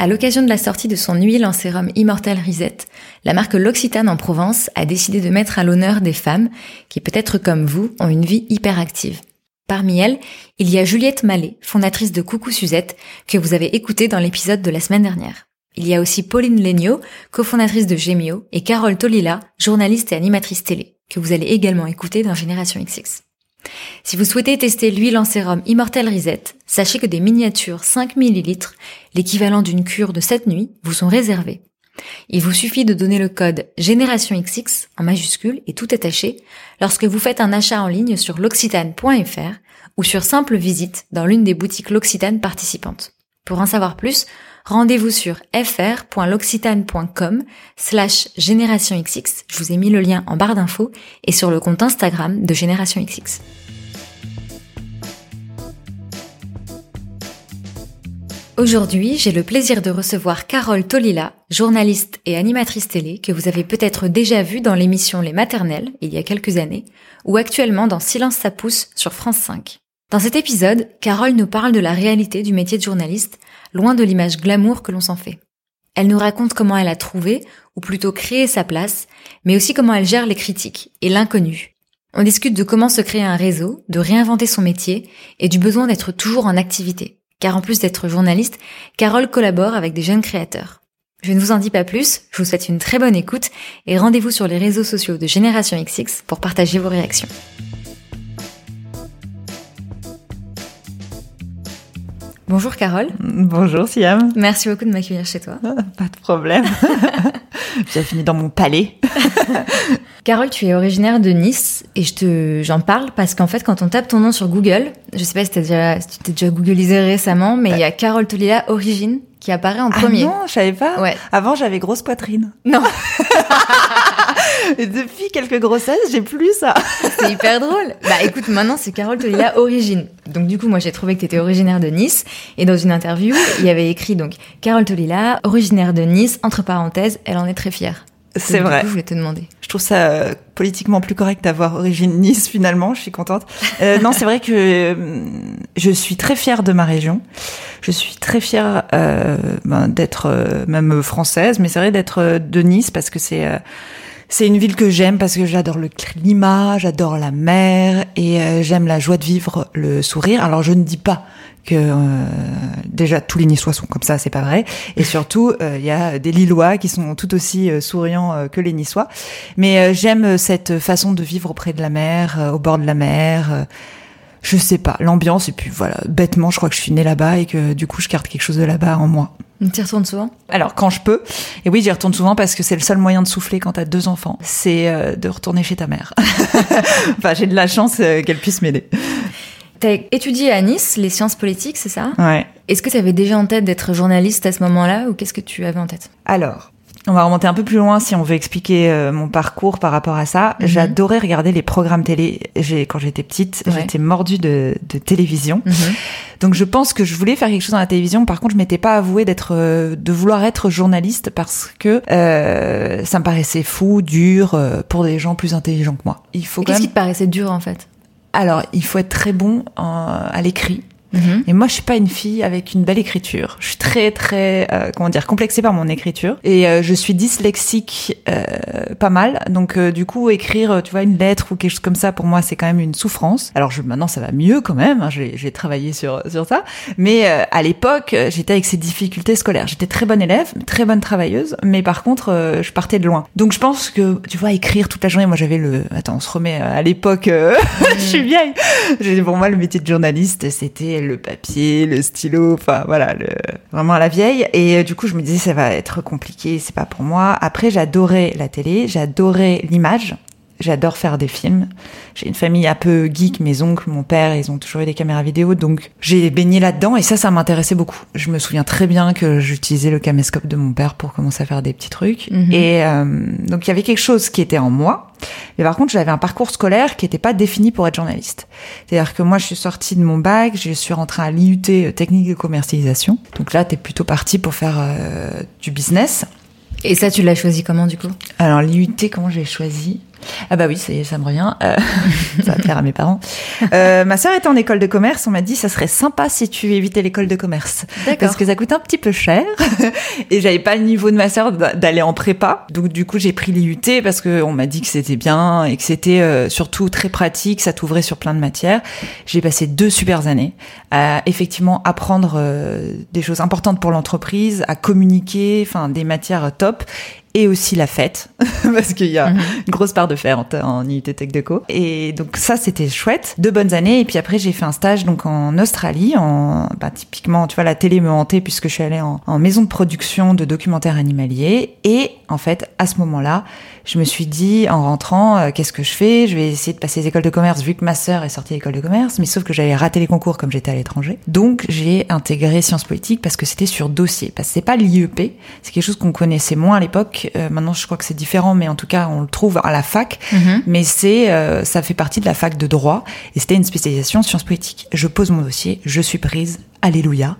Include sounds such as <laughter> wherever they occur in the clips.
À l'occasion de la sortie de son huile en sérum Immortal Reset, la marque L'Occitane en Provence a décidé de mettre à l'honneur des femmes qui, peut-être comme vous, ont une vie hyperactive. Parmi elles, il y a Juliette Mallet, fondatrice de Coucou Suzette, que vous avez écouté dans l'épisode de la semaine dernière. Il y a aussi Pauline Legnaud, cofondatrice de Gemio, et Carole Tolila, journaliste et animatrice télé, que vous allez également écouter dans Génération XX. Si vous souhaitez tester l'huile en sérum Immortel Reset, sachez que des miniatures 5 ml, l'équivalent d'une cure de 7 nuits, vous sont réservées. Il vous suffit de donner le code Génération XX en majuscule et tout attaché lorsque vous faites un achat en ligne sur l'occitane.fr ou sur simple visite dans l'une des boutiques L'Occitane participantes. Pour en savoir plus, rendez-vous sur fr.l'occitane.com slash Génération XX. Je vous ai mis le lien en barre d'infos et sur le compte Instagram de Génération XX. Aujourd'hui, j'ai le plaisir de recevoir Carole Tolila, journaliste et animatrice télé que vous avez peut-être déjà vue dans l'émission Les Maternelles il y a quelques années ou actuellement dans Silence ça pousse sur France 5. Dans cet épisode, Carole nous parle de la réalité du métier de journaliste, loin de l'image glamour que l'on s'en fait. Elle nous raconte comment elle a trouvé, ou plutôt créé sa place, mais aussi comment elle gère les critiques et l'inconnu. On discute de comment se créer un réseau, de réinventer son métier et du besoin d'être toujours en activité car en plus d'être journaliste, Carole collabore avec des jeunes créateurs. Je ne vous en dis pas plus, je vous souhaite une très bonne écoute et rendez-vous sur les réseaux sociaux de Génération XX pour partager vos réactions. Bonjour Carole. Bonjour Siam. Merci beaucoup de m'accueillir chez toi. Ah, pas de problème. <laughs> J'ai fini dans mon palais. <laughs> Carole, tu es originaire de Nice et je te, j'en parle parce qu'en fait, quand on tape ton nom sur Google, je sais pas si, déjà, tu t'es déjà googlisé récemment, mais il y a Carole Tolila Origine qui apparaît en premier. Ah non, je savais pas. Ouais. Avant, j'avais grosse poitrine. Non. <laughs> <laughs> Depuis quelques grossesses, j'ai plus ça. c'est hyper drôle. Bah écoute, maintenant c'est Carole Tolila Origine. Donc du coup, moi j'ai trouvé que tu étais originaire de Nice et dans une interview, il y avait écrit donc Carole Tolila, originaire de Nice, entre parenthèses, elle en est très fière. C'est vrai. Du coup, je voulais te demander. Je trouve ça euh, politiquement plus correct d'avoir origine Nice finalement. Je suis contente. Euh, <laughs> non, c'est vrai que euh, je suis très fière de ma région. Je suis très fière ben, d'être même française, mais c'est vrai d'être de Nice parce que c'est c'est une ville que j'aime parce que j'adore le climat, j'adore la mer et euh, j'aime la joie de vivre, le sourire. Alors je ne dis pas que euh, déjà tous les Niçois sont comme ça, c'est pas vrai. Et surtout, euh, il y a des Lillois qui sont tout aussi euh, souriants que les Niçois. Mais j'aime cette façon de vivre auprès de la mer, au bord de la mer. Je sais pas, l'ambiance et puis voilà, bêtement, je crois que je suis née là-bas et que du coup, je garde quelque chose de là-bas en moi. Tu y retournes souvent? Alors quand je peux, et oui j'y retourne souvent parce que c'est le seul moyen de souffler quand t'as deux enfants, c'est euh, de retourner chez ta mère. <laughs> enfin j'ai de la chance euh, qu'elle puisse m'aider. T'as étudié à Nice les sciences politiques, c'est ça? Ouais. Est-ce que tu avais déjà en tête d'être journaliste à ce moment-là ou qu'est-ce que tu avais en tête? Alors, on va remonter un peu plus loin si on veut expliquer euh, mon parcours par rapport à ça. Mhm. J'adorais regarder les programmes télé. J'ai quand j'étais petite, Ouais. j'étais mordue de, de télévision. Mhm. Donc je pense que je voulais faire quelque chose dans la télévision. Par contre, je m'étais pas avouée d'être, euh, de vouloir être journaliste parce que euh, ça me paraissait fou, dur euh, pour des gens plus intelligents que moi. Il faut Qu'est-ce même. qui te paraissait dur en fait? Alors, il faut être très bon en- à l'écrit. Mhm. Et moi, je suis pas une fille avec une belle écriture. Je suis très, très, euh, comment dire, complexée par mon écriture. Et euh, je suis dyslexique euh, pas mal. Donc, euh, du coup, écrire, tu vois, une lettre ou quelque chose comme ça, pour moi, c'est quand même une souffrance. Alors, je, maintenant, ça va mieux quand même. hein, J'ai travaillé sur sur ça. Mais euh, à l'époque, euh, j'étais avec ces difficultés scolaires. J'étais très bonne élève, très bonne travailleuse. Mais par contre, euh, je partais de loin. Donc, je pense que, tu vois, écrire toute la journée, moi, j'avais le... Attends, on se remet à l'époque... euh, <laughs> je suis vieille. J'ai- Pour moi, le métier de journaliste, c'était le papier, le stylo, enfin voilà, le... vraiment à la vieille. Et euh, du coup, je me disais, ça va être compliqué, c'est pas pour moi. Après, j'adorais la télé, j'adorais l'image. J'adore faire des films. J'ai une famille un peu geek, mes oncles, mon père, ils ont toujours eu des caméras vidéo, donc j'ai baigné là-dedans et ça, ça m'intéressait beaucoup. Je me souviens très bien que j'utilisais le caméscope de mon père pour commencer à faire des petits trucs. Mhm. Et euh, donc il y avait quelque chose qui était en moi. Mais par contre, j'avais un parcours scolaire qui n'était pas défini pour être journaliste. C'est-à-dire que moi, je suis sortie de mon bac, je suis rentrée à l'IUT euh, technique de commercialisation. Donc là, t'es plutôt parti pour faire euh, du business. Et ça, tu l'as choisi comment du coup? Alors l'IUT, comment j'ai choisi? Ah bah oui, ça y est, ça me revient. Euh, <laughs> ça va plaire à mes parents. Euh, ma sœur était en école de commerce. On m'a dit ça serait sympa si tu évitais l'école de commerce parce que ça coûte un petit peu cher <laughs> et j'avais pas le niveau de ma sœur d'a- d'aller en prépa. Donc du coup j'ai pris l'IUT parce que on m'a dit que c'était bien et que c'était euh, surtout très pratique. Ça t'ouvrait sur plein de matières. J'ai passé deux super années à effectivement apprendre euh, des choses importantes pour l'entreprise, à communiquer, enfin des matières top et aussi la fête <laughs> parce qu'il y a Mhm. une grosse part de faire en, en IUT Tech Deco. Et donc ça, c'était chouette. Deux bonnes années. Et puis après, j'ai fait un stage donc en Australie. En, bah, typiquement, tu vois, la télé me hantait puisque je suis allée en, en maison de production de documentaires animaliers. Et en fait, à ce moment-là, je me suis dit, en rentrant, euh, qu'est-ce que je fais? Je vais essayer de passer les écoles de commerce vu que ma sœur est sortie d'école de commerce. Mais sauf que j'avais raté les concours comme j'étais à l'étranger. Donc, j'ai intégré sciences politiques parce que c'était sur dossier. Parce que c'est pas l'IEP. C'est quelque chose qu'on connaissait moins à l'époque. Euh, maintenant, je crois que c'est différent, mais en tout cas, on le trouve à la fac Mhm. mais c'est euh, ça fait partie de la fac de droit et c'était une spécialisation sciences politiques. Je pose mon dossier, je suis prise, alléluia.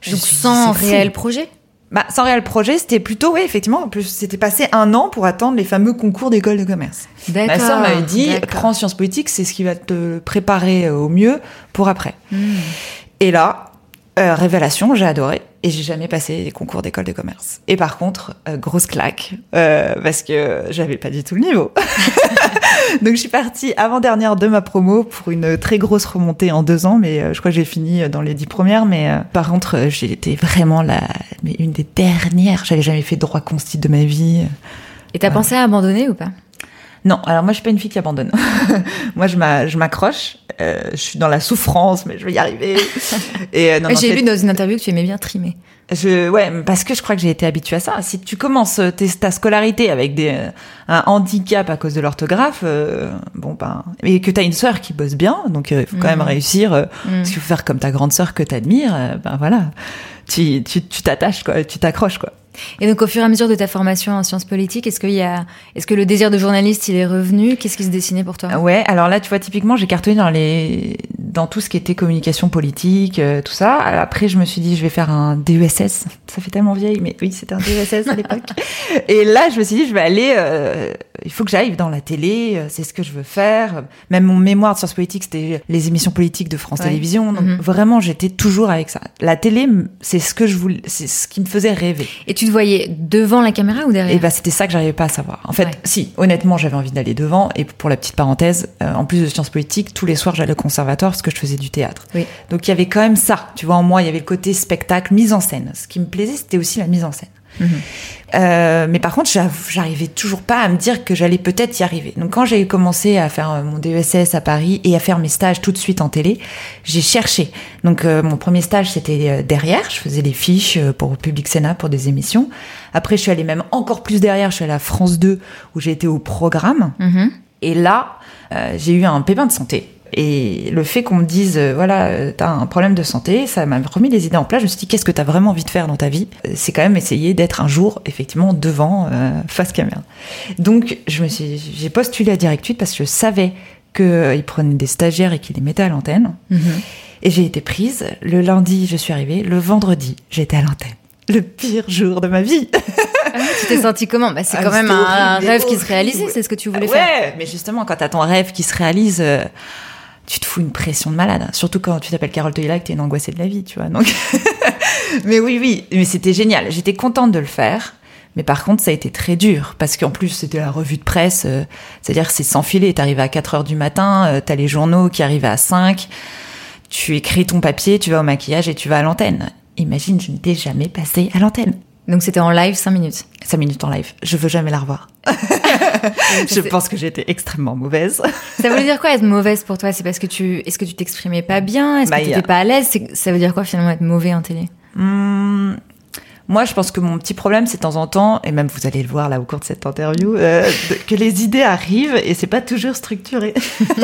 Je Donc suis- sans fou. réel projet? Bah, sans réel projet, c'était plutôt, oui, effectivement, en plus, c'était passé un an pour attendre les fameux concours d'école de commerce. Ma sœur m'avait dit, prends sciences politiques, c'est ce qui va te préparer euh, au mieux pour après. Hmm. Et là, euh, révélation, j'ai adoré. Et j'ai jamais passé les concours d'école de commerce. Et par contre, euh, grosse claque, euh, parce que j'avais pas du tout le niveau. <laughs> <laughs> Donc je suis partie avant-dernière de ma promo pour une très grosse remontée en deux ans, mais euh, je crois que j'ai fini dans les dix premières. Mais euh, par contre, euh, j'ai été vraiment la, mais une des dernières. J'avais jamais fait droit consti de ma vie. Et t'as pensé à abandonner ou pas? Non, alors moi je suis pas une fille qui abandonne. <laughs> moi je m'a- je m'accroche, euh, je suis dans la souffrance, mais je vais y arriver. <laughs> Et euh, non, non, J'ai lu dans une interview que tu aimais bien trimer. Je, ouais, parce que je crois que j'ai été habituée à ça. Si tu commences euh, tes- ta scolarité avec des, euh, un handicap à cause de l'orthographe, euh, bon ben, et que t'as une sœur qui bosse bien, donc il faut quand même réussir. Mm. Parce qu'il faut faire comme ta grande sœur que t'admires. ben voilà, tu tu tu t'attaches quoi, tu t'accroches quoi. Et donc au fur et à mesure de ta formation en sciences politiques, est-ce qu'il y a, est-ce que le désir de journaliste il est revenu? Qu'est-ce qui se dessinait pour toi? Ouais, alors là, tu vois, typiquement, j'ai cartonné dans les, dans tout ce qui était communication politique, euh, tout ça. Après, je me suis dit, je vais faire un DESS. Ça fait tellement vieille, mais oui, c'était un DESS à l'époque. <laughs> Et là, je me suis dit, je vais aller, euh, il faut que j'aille dans la télé, euh, c'est ce que je veux faire. Même mon mémoire de sciences politiques, c'était les émissions politiques de France Ouais. Télévisions. Donc Mhm. vraiment, j'étais toujours avec ça. La télé, c'est ce que je voulais, c'est ce qui me faisait rêver. Et tu te voyais devant la caméra ou derrière? Et bah c'était ça que j'arrivais pas à savoir. En fait, Ouais. si, honnêtement, j'avais envie d'aller devant. Et pour la petite parenthèse, euh, en plus de sciences politiques, tous les soirs j'allais au conservatoire parce que je faisais du théâtre. Oui. Donc il y avait quand même ça. Tu vois, en moi, il y avait le côté spectacle, mise en scène. Ce qui me plaisait, c'était aussi la mise en scène. Euh, mais par contre, j'arrivais toujours pas à me dire que j'allais peut-être y arriver. Donc quand j'ai commencé à faire euh, mon DESS à Paris et à faire mes stages tout de suite en télé, j'ai cherché. Donc euh, mon premier stage c'était derrière, je faisais des fiches pour Public Sénat pour des émissions. Après je suis allée même encore plus derrière, je suis allée à France 2 où j'ai été au programme. Mhm. Et là, euh, j'ai eu un pépin de santé. Et le fait qu'on me dise, euh, voilà, euh, t'as un problème de santé, ça m'a remis les idées en place. Je me suis dit, qu'est-ce que t'as vraiment envie de faire dans ta vie? Euh, C'est quand même essayer d'être un jour, effectivement, devant, euh, face caméra. Donc, je me suis, j'ai postulé à Direct 8 parce que je savais qu'ils prenaient des stagiaires et qu'ils les mettaient à l'antenne. Mhm. Et j'ai été prise. Le lundi, je suis arrivée. Le vendredi, j'étais à l'antenne. Le pire jour de ma vie. Tu t'es senti comment? Bah, C'est Ah, quand même un, rêve qui se réalisait, c'est ce que tu voulais ouais, faire. mais justement, quand t'as ton rêve qui se réalise, euh, tu te fous une pression de malade. Surtout quand tu t'appelles Carole Toyla que t'es une angoissée de la vie, tu vois. Donc, <laughs> mais oui, oui, mais c'était génial. J'étais contente de le faire. Mais par contre, ça a été très dur parce qu'en plus, c'était la revue de presse. euh, C'est-à-dire c'est sans filet. T'arrives à 4 heures du matin, euh, t'as les journaux qui arrivent à 5. Tu écris ton papier, tu vas au maquillage et tu vas à l'antenne. Imagine, je n'étais jamais passée à l'antenne. Donc c'était en live 5 minutes. 5 minutes en live. Je veux jamais la revoir. <laughs> Je pense que j'étais extrêmement mauvaise. Ça voulait dire quoi être mauvaise pour toi? C'est parce que tu, est-ce que tu t'exprimais pas bien? Est-ce Bah, que tu y a- n'étais pas à l'aise? Ça veut dire quoi finalement être mauvais en télé? Hmm, Moi, je pense que mon petit problème, c'est de temps en temps, et même vous allez le voir là au cours de cette interview, euh, que les idées arrivent et c'est pas toujours structuré.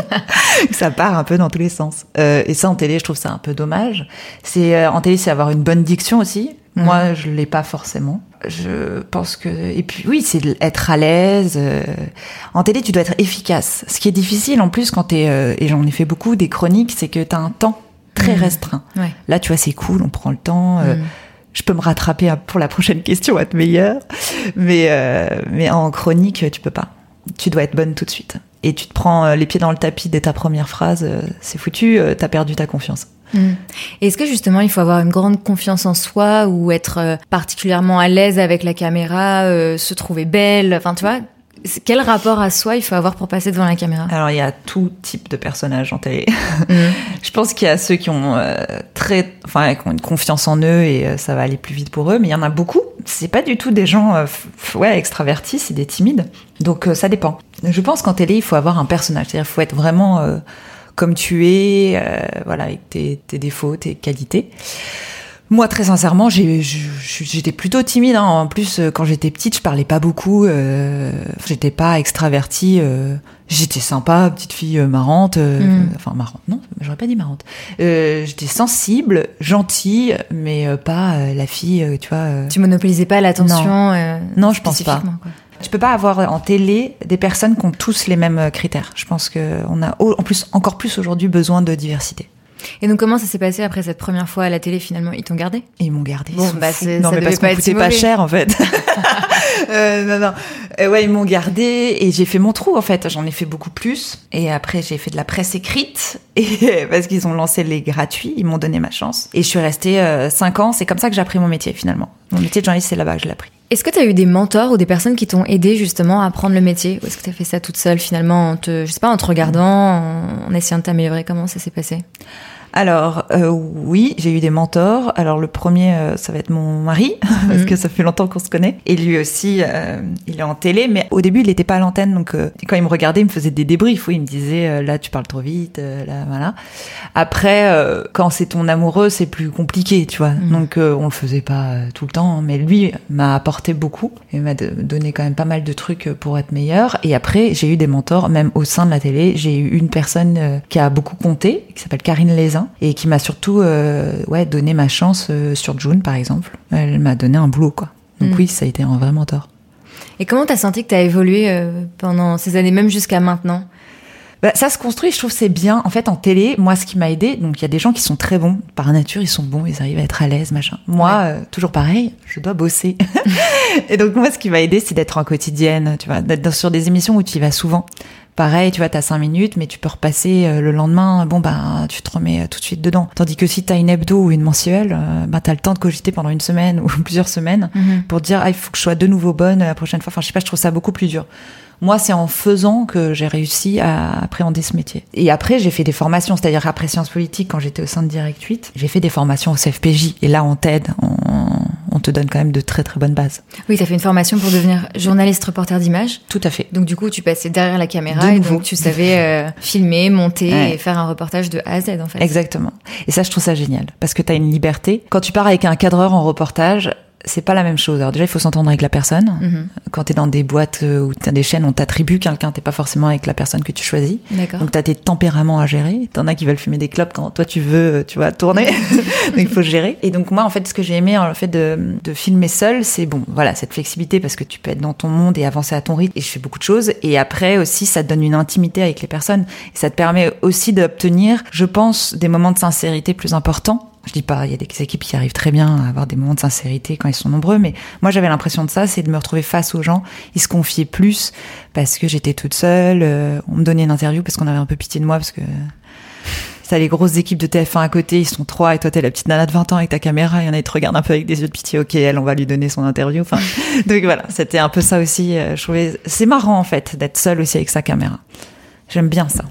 <laughs> ça part un peu dans tous les sens. Euh, et ça, en télé, je trouve ça un peu dommage. C'est euh, en télé, c'est avoir une bonne diction aussi. Moi, je l'ai pas forcément. Je pense que et puis oui, c'est être à l'aise. euh. En télé, tu dois être efficace. Ce qui est difficile en plus quand t'es euh, et j'en ai fait beaucoup des chroniques, c'est que t'as un temps très Mhm. restreint. Ouais. Là, tu vois, c'est cool, on prend le temps. euh, Mm. Je peux me rattraper pour la prochaine question, être meilleure. Mais, euh, mais en chronique, tu peux pas. Tu dois être bonne tout de suite. Et tu te prends euh, les pieds dans le tapis dès ta première phrase, euh, c'est foutu, euh, t'as perdu ta confiance. Mm. Et Est-ce que justement il faut avoir une grande confiance en soi ou être particulièrement à l'aise avec la caméra, euh, se trouver belle, enfin tu vois, quel rapport à soi il faut avoir pour passer devant la caméra? Alors, il y a tout type de personnages en télé. Mm. <laughs> Je pense qu'il y a ceux qui ont euh, très, enfin, qui ont une confiance en eux et euh, ça va aller plus vite pour eux. Mais il y en a beaucoup. C'est pas du tout des gens, euh, ouais, extravertis, c'est des timides. Donc ça dépend. Je pense qu'en télé, il faut avoir un personnage. C'est-à-dire, il faut être vraiment comme tu es, voilà, avec tes, tes défauts, tes qualités. Moi, très sincèrement, j'étais plutôt timide. hein. En plus, euh, quand j'étais petite, je parlais pas beaucoup. Euh, j'étais pas extravertie. euh, j'étais sympa, petite fille euh, marrante. euh, Mm. Enfin, marrante, non, j'aurais pas dit marrante. Euh, j'étais sensible, gentille, mais pas la fille, tu vois. Tu monopolisais pas l'attention euh, Non, je pense pas. quoi. Tu peux pas avoir en télé des personnes qui ont tous les mêmes critères. Je pense que on a en plus encore plus aujourd'hui besoin de diversité. Et donc comment ça s'est passé après cette première fois à la télé finalement? Ils t'ont gardé? Ils m'ont gardé. Bon, bah, c'est- non, ça mais parce pas qu'on coûtait pas cher en fait. <laughs> Euh, non, non. Euh, ouais, ils m'ont gardé et j'ai fait mon trou en fait. J'en ai fait beaucoup plus. Et après, j'ai fait de la presse écrite et <laughs> parce qu'ils ont lancé les gratuits, ils m'ont donné ma chance. Et je suis restée euh, cinq ans. C'est comme ça que j'ai appris mon métier finalement. Mon métier de journaliste, c'est là-bas que je l'ai appris. Est-ce que tu eu des mentors ou des personnes qui t'ont aidé justement à apprendre le métier? Ou est-ce que tu fait ça toute seule finalement en te, je sais pas, en te regardant, en essayant de t'améliorer? Comment ça s'est passé? Alors euh, oui, j'ai eu des mentors. Alors le premier, euh, ça va être mon mari <laughs> parce Mhm. que ça fait longtemps qu'on se connaît. Et lui aussi, euh, il est en télé, mais au début, il n'était pas à l'antenne. Donc euh, quand il me regardait, il me faisait des débriefs. Oui, il me disait là, tu parles trop vite. là, voilà. Après, euh, quand c'est ton amoureux, c'est plus compliqué, tu vois. Mhm. Donc euh, on le faisait pas tout le temps, mais lui m'a apporté beaucoup et m'a donné quand même pas mal de trucs pour être meilleur. Et après, j'ai eu des mentors, même au sein de la télé. J'ai eu une personne qui a beaucoup compté, qui s'appelle Karine Lézin, et qui m'a surtout euh, ouais donné ma chance euh, sur June, par exemple. Elle m'a donné un boulot, quoi. Donc Mhm. oui, ça a été un vrai mentor. Et comment t'as senti que t'as évolué euh, pendant ces années, même jusqu'à maintenant? Bah, ça se construit, je trouve c'est bien. En fait, en télé, moi, ce qui m'a aidé, donc il y a des gens qui sont très bons par nature, ils sont bons, ils arrivent à être à l'aise, machin. Moi, Ouais. euh, toujours pareil, je dois bosser. <laughs> et donc moi, ce qui m'a aidé, c'est d'être en quotidienne, tu vois, d'être sur des émissions où tu y vas souvent. Pareil, tu vois, t'as cinq minutes, mais tu peux repasser euh, le lendemain. Bon, bah, tu te remets euh, tout de suite dedans. Tandis que si t'as une hebdo ou une mensuelle, euh, bah, t'as le temps de cogiter pendant une semaine <laughs> ou plusieurs semaines pour dire ah il faut que je sois de nouveau bonne la prochaine fois. Enfin je sais pas, je trouve ça beaucoup plus dur. Moi, c'est en faisant que j'ai réussi à appréhender ce métier. Et après, j'ai fait des formations, c'est-à-dire après sciences politiques, quand j'étais au sein de Direct 8, j'ai fait des formations au CFPJ. Et là, on t'aide, on, on te donne quand même de très très bonnes bases. Oui, t'as fait une formation pour devenir journaliste reporter d'image. Tout à fait. Donc du coup, tu passais derrière la caméra De et donc tu savais euh, filmer, monter Ouais. et faire un reportage de A à Z en fait. Exactement. Et ça, je trouve ça génial. Parce que tu as une liberté. Quand tu pars avec un cadreur en reportage, c'est pas la même chose. Alors déjà, il faut s'entendre avec la personne. Mhm. Quand tu es dans des boîtes euh, ou t'as des chaînes, on t'attribue quelqu'un, t'es pas forcément avec la personne que tu choisis. D'accord. Donc t'as tes tempéraments à gérer. T'en as qui veulent fumer des clopes quand toi tu veux, euh, tu vois, tourner. <laughs> <laughs> donc il faut gérer. Et donc moi, en fait, ce que j'ai aimé en fait de, de filmer seul, c'est bon, voilà, cette flexibilité parce que tu peux être dans ton monde et avancer à ton rythme. Et je fais beaucoup de choses. Et après aussi, ça te donne une intimité avec les personnes. Et ça te permet aussi d'obtenir, je pense, des moments de sincérité plus importants. Je dis pas, il y a des équipes qui arrivent très bien à avoir des moments de sincérité quand ils sont nombreux, mais moi j'avais l'impression de ça, c'est de me retrouver face aux gens, ils se confiaient plus parce que j'étais toute seule, euh, on me donnait une interview parce qu'on avait un peu pitié de moi parce que T'as les grosses équipes de TF1 à côté, ils sont trois, et toi t'es la petite nana de 20 ans avec ta caméra, il y en a qui te regardent un peu avec des yeux de pitié, ok, elle, on va lui donner son interview. Enfin, <laughs> donc voilà, c'était un peu ça aussi. euh, Je trouvais, c'est marrant en fait d'être seule aussi avec sa caméra. J'aime bien ça.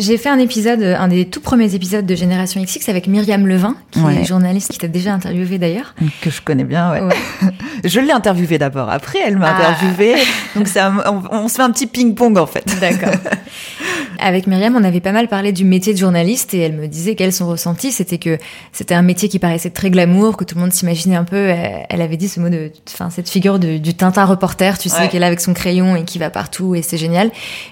J'ai fait un épisode, un des tout premiers épisodes de Génération XX avec Myriam Levin, qui Ouais. est journaliste qui t'a déjà interviewé d'ailleurs. Que je connais bien, ouais. Ouais. <laughs> Je l'ai interviewée d'abord, après elle m'a Ah. interviewée, donc ça, on, on se fait un petit ping-pong en fait. D'accord. <laughs> Avec Myriam, on avait pas mal parlé du métier de journaliste et elle me disait qu'elle, son ressenti, c'était que c'était un métier qui paraissait très glamour, que tout le monde s'imaginait un peu. Elle avait dit ce mot de, enfin, cette figure du Tintin reporter, tu sais, qu'elle a avec son crayon et qui va partout et c'est génial.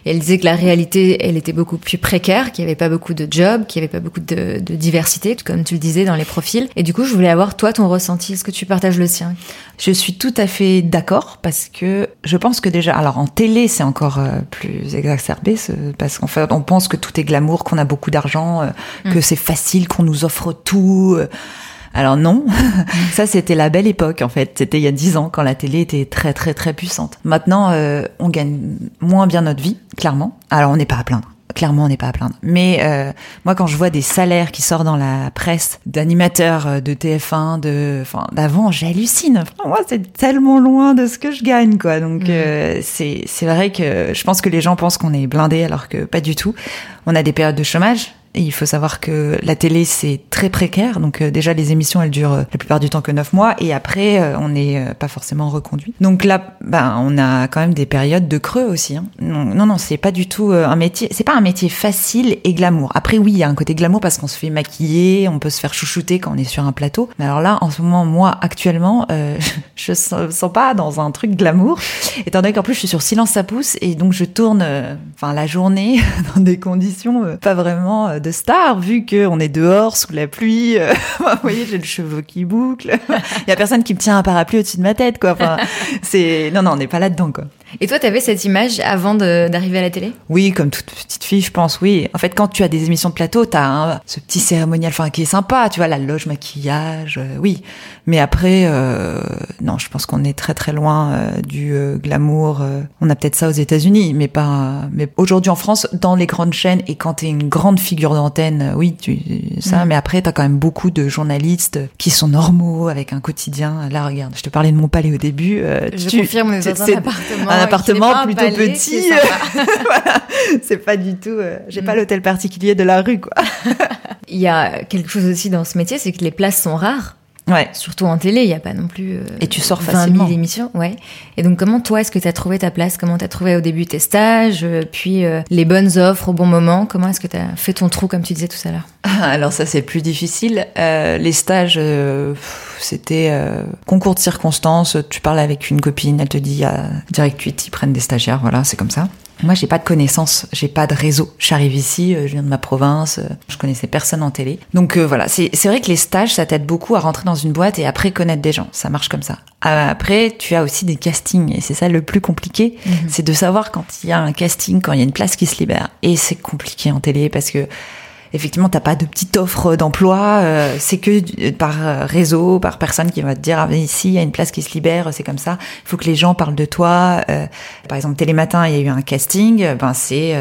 Et elle disait que la réalité, elle était beaucoup plus précaire, qu'il n'y avait pas beaucoup de jobs, qu'il n'y avait pas beaucoup de, de diversité, comme tu le disais dans les profils. Et du coup, je voulais avoir toi ton ressenti. Est-ce que tu partages le sien? Je suis tout à fait d'accord parce que je pense que déjà, alors en télé, c'est encore euh, plus exacerbé parce qu'en fait, on pense que tout est glamour, qu'on a beaucoup d'argent, euh, mm. que c'est facile, qu'on nous offre tout. Euh. Alors non, <laughs> ça c'était la belle époque en fait. C'était il y a dix ans quand la télé était très très très puissante. Maintenant, on gagne moins bien notre vie, clairement. Alors on n'est pas à plaindre clairement on n'est pas à plaindre. Mais euh, moi quand je vois des salaires qui sortent dans la presse d'animateurs euh, de TF1, de enfin d'avant, j'hallucine. moi c'est tellement loin de ce que je gagne quoi. Donc mmh. euh, c'est c'est vrai que je pense que les gens pensent qu'on est blindé alors que pas du tout. On a des périodes de chômage, il faut savoir que la télé c'est très précaire, donc euh, déjà les émissions elles durent euh, la plupart du temps que neuf mois et après euh, on n'est pas forcément reconduit. Donc là, ben on a quand même des périodes de creux aussi. Hein. Non, non, non c'est pas du tout un métier, c'est pas un métier facile et glamour. Après oui, il y a un côté glamour parce qu'on se fait maquiller, on peut se faire chouchouter quand on est sur un plateau. Mais alors là, en ce moment, moi actuellement, <laughs> je sens, sens pas dans un truc glamour, étant donné qu'en plus je suis sur silence ça pousse et donc je tourne, la journée <laughs> dans des conditions pas vraiment de star, vu qu'on est dehors sous la pluie. <laughs> Vous voyez, j'ai le cheveu qui boucle. <laughs> Il y a personne qui me tient un parapluie au-dessus de ma tête, quoi. Enfin, c'est non, non, on n'est pas là-dedans, quoi. Et toi, tu avais cette image avant d'arriver à la télé? Oui, comme toute petite fille, je pense, oui. En fait, quand tu as des émissions de plateau, tu as ce petit cérémonial enfin, qui est sympa, tu vois, la loge, maquillage, euh, oui. Mais après, euh, non, je pense qu'on est très très loin euh, du glamour. on a peut-être ça aux États-Unis, mais pas. Mais aujourd'hui en France, dans les grandes chaînes, et quand tu es une grande figure d'antenne, oui, tu ça. Mm. Mais après, tu as quand même beaucoup de journalistes qui sont normaux, avec un quotidien. Là, regarde, je te parlais de mon palais au début. je confirme, on est dans un appartement un appartement plutôt petit. <laughs> voilà. C'est pas du tout. Euh, j'ai pas mm. l'hôtel particulier de la rue, quoi. <laughs> Il y a quelque chose aussi dans ce métier, c'est que les places sont rares. Ouais. Surtout en télé, il n'y a pas non plus. Euh, et tu sors facilement. 000 émissions, ouais. Et donc, comment toi, est-ce que tu as trouvé ta place? Comment tu as trouvé au début tes stages, euh, puis les bonnes offres au bon moment? Comment est-ce que tu as fait ton trou, comme tu disais tout à l'heure? Alors, ça, c'est plus difficile. les stages, c'était euh, concours de circonstances. Tu parles avec une copine, elle te dit à direct 8, ils prennent des stagiaires. Voilà, c'est comme ça. Moi, j'ai pas de connaissances, j'ai pas de réseau. J'arrive ici, euh, je viens de ma province, euh, je connaissais personne en télé. Donc voilà, c'est vrai que les stages, ça t'aide beaucoup à rentrer dans une boîte et après connaître des gens. Ça marche comme ça. Après, tu as aussi des castings et c'est ça le plus compliqué, mhm. c'est de savoir quand il y a un casting, quand il y a une place qui se libère. Et c'est compliqué en télé parce que effectivement, t'as pas de petite offre d'emploi. Euh, c'est que par euh, réseau, par personne qui va te dire ah, ici il y a une place qui se libère, c'est comme ça. Il faut que les gens parlent de toi. Euh, par exemple, Télématin, il y a eu un casting. Ben c'est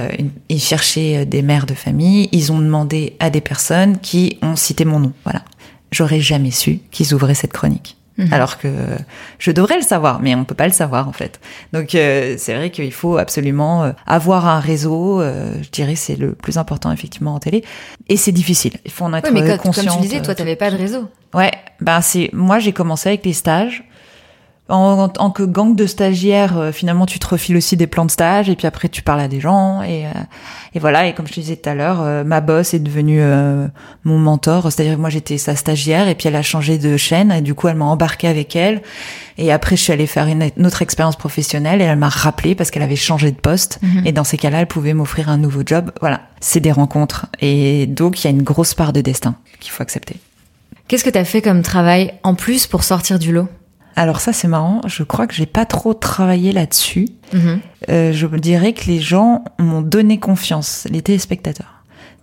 ils cherchaient des mères de famille. Ils ont demandé à des personnes qui ont cité mon nom. Voilà. J'aurais jamais su qu'ils ouvraient cette chronique. Mhm. Alors que je devrais le savoir, mais on peut pas le savoir en fait. Donc euh, c'est vrai qu'il faut absolument euh, avoir un réseau. Euh, je dirais c'est le plus important effectivement en télé. Et c'est difficile. Il faut en être oui, mais conscient. Comme tu disais, toi t'avais pas de réseau. Ouais, ben c'est moi j'ai commencé avec les stages en, tant que gang de stagiaires, euh, finalement, tu te refiles aussi des plans de stage et puis après tu parles à des gens et, euh, et voilà. Et comme je te disais tout à l'heure, euh, ma boss est devenue mon mentor. C'est-à-dire moi j'étais sa stagiaire et puis elle a changé de chaîne et du coup elle m'a embarqué avec elle. Et après je suis allée faire une, autre expérience professionnelle et elle m'a rappelé parce qu'elle avait changé de poste mhm. et dans ces cas-là elle pouvait m'offrir un nouveau job. Voilà, c'est des rencontres et donc il y a une grosse part de destin qu'il faut accepter. Qu'est-ce que tu as fait comme travail en plus pour sortir du lot? Alors ça c'est marrant, je crois que j'ai pas trop travaillé là-dessus. Mhm. Euh, je dirais que les gens m'ont donné confiance, les téléspectateurs.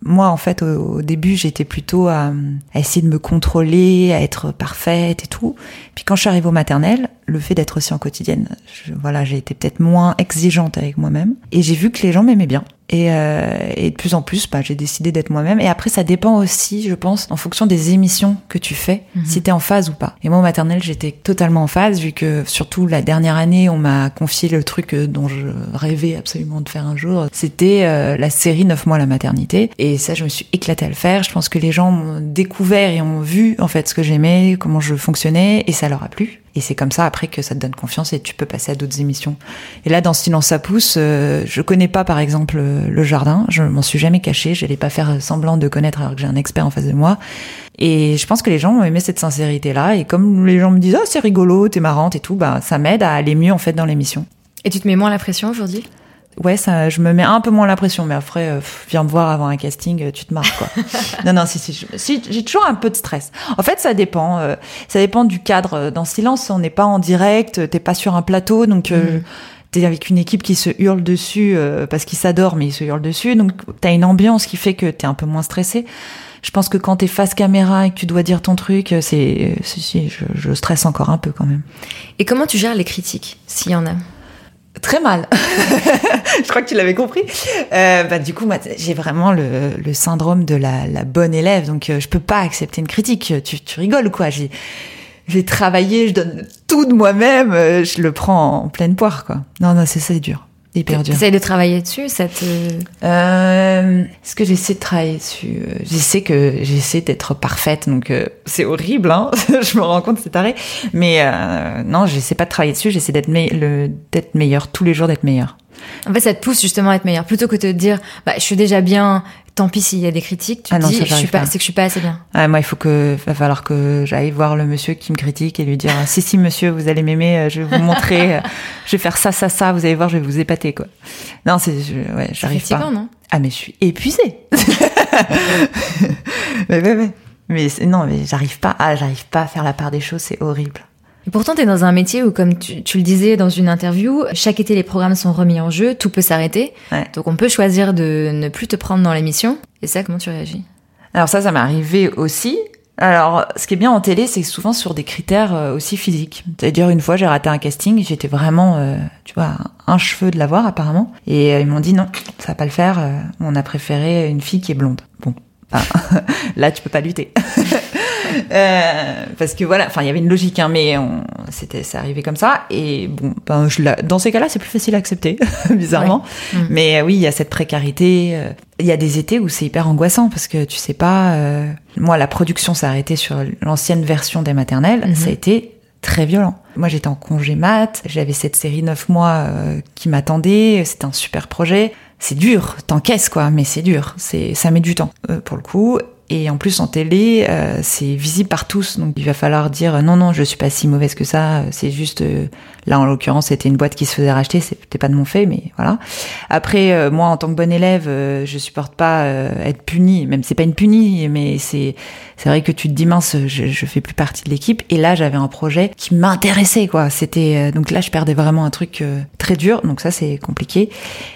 Moi, en fait, au, début, j'étais plutôt à, essayer de me contrôler, à être parfaite et tout. Puis quand je suis arrivée au maternel, le fait d'être aussi en quotidienne, voilà, j'ai été peut-être moins exigeante avec moi-même. Et j'ai vu que les gens m'aimaient bien. Et, euh, et, de plus en plus, bah, j'ai décidé d'être moi-même. Et après, ça dépend aussi, je pense, en fonction des émissions que tu fais, mhm. si t'es en phase ou pas. Et moi, au maternel, j'étais totalement en phase, vu que surtout la dernière année, on m'a confié le truc euh, dont je rêvais absolument de faire un jour. C'était euh, la série 9 mois la maternité. Et ça, je me suis éclatée à le faire. Je pense que les gens m'ont découvert et ont vu, en fait, ce que j'aimais, comment je fonctionnais, et ça leur a plu. Et c'est comme ça après que ça te donne confiance et tu peux passer à d'autres émissions. Et là, dans Silence ça pousse, euh, je connais pas par exemple le jardin, je m'en suis jamais caché, j'allais pas faire semblant de connaître alors que j'ai un expert en face de moi. Et je pense que les gens ont aimé cette sincérité-là. Et comme les gens me disent, ah, c'est rigolo, t'es marrante et tout, bah, ça m'aide à aller mieux, en fait, dans l'émission. Et tu te mets moins la pression aujourd'hui? Ouais, ça, je me mets un peu moins la pression, mais après, euh, viens me voir avant un casting, euh, tu te marres, quoi. <laughs> non, non, si, si, si j'ai toujours un peu de stress. En fait, ça dépend, euh, ça dépend du cadre. Dans Silence, on n'est pas en direct, t'es pas sur un plateau, donc euh, mm. t'es avec une équipe qui se hurle dessus parce qu'ils s'adorent, mais ils se hurlent dessus, donc t'as une ambiance qui fait que t'es un peu moins stressé je pense que quand t'es face caméra et que tu dois dire ton truc, c'est, si, je, je stresse encore un peu quand même. Et comment tu gères les critiques, s'il y en a? Très mal. <laughs> je crois que tu l'avais compris. Euh, bah, du coup, j'ai vraiment le, syndrome de la, bonne élève, donc euh, je peux pas accepter une critique. Tu, tu rigoles quoi J'ai j'ai travaillé, je donne tout de moi-même, euh, je le prends en pleine poire, quoi. Non, non, c'est ça, c'est dur hyper dur. T'essayes de travailler dessus, cette. Euh, Est-ce que j'essaie de travailler dessus euh, J'essaie que j'essaie d'être parfaite, donc euh, c'est horrible. Hein <laughs> je me rends compte, c'est taré. Mais euh, non, j'essaie pas de travailler dessus. J'essaie d'être me d'être meilleur tous les jours, d'être meilleur. En fait, ça te pousse justement à être meilleur, plutôt que de te dire, bah, je suis déjà bien, tant pis s'il y a des critiques, tu ah dis, je suis pas, c'est que je suis pas assez bien. Ah, moi, il faut que, va falloir que j'aille voir le monsieur qui me critique et lui dire, <laughs> si, si, monsieur, vous allez m'aimer, euh, je vais vous montrer, euh, je vais faire ça, ça, ça, vous allez voir, je vais vous épater, quoi. Non, c'est, ouais, j'arrive pas. non? Ah, mais je suis épuisée. <laughs> mais, mais, mais, mais non, mais j'arrive pas, ah, j'arrive pas à faire la part des choses, c'est horrible. Et pourtant, tu es dans un métier où, comme tu, tu, le disais dans une interview, chaque été, les programmes sont remis en jeu, tout peut s'arrêter. Ouais. Donc, on peut choisir de ne plus te prendre dans l'émission. Et ça, comment tu réagis? Alors ça, ça m'est arrivé aussi. Alors, ce qui est bien en télé, c'est souvent sur des critères euh, aussi physiques. C'est-à-dire, une fois, j'ai raté un casting, j'étais vraiment, euh, tu vois, un cheveu de l'avoir apparemment. Et euh, ils m'ont dit non, ça va pas le faire. On a préféré une fille qui est blonde. Bon, <laughs> là, tu peux pas lutter. <laughs> Euh, parce que voilà, enfin, il y avait une logique, hein, mais c'était, c'est arrivé comme ça. Et bon, ben, je dans ces cas-là, c'est plus facile à accepter, <laughs> bizarrement. Ouais. Mmh. Mais euh, oui, il y a cette précarité. euh, Il y a des étés où c'est hyper angoissant parce que tu sais pas. euh, moi, la production s'est arrêtée sur l'ancienne version des maternelles. Mhm. Ça a été très violent. Moi, j'étais en congé mat. J'avais cette série 9 mois euh, qui m'attendait. C'était un super projet. C'est dur, t'encaisses quoi, mais c'est dur. C'est, ça met du temps euh, pour le coup. Et en plus en télé, euh, c'est visible par tous, donc il va falloir dire non non, je suis pas si mauvaise que ça. C'est juste euh, là en l'occurrence, c'était une boîte qui se faisait racheter, c'était pas de mon fait, mais voilà. Après, euh, moi en tant que bonne élève, euh, je supporte pas être punie, même c'est pas une punie, mais c'est c'est vrai que tu te dis mince, je, je fais plus partie de l'équipe. Et là, j'avais un projet qui m'intéressait quoi. C'était euh, donc là, je perdais vraiment un truc euh, très dur, donc ça c'est compliqué.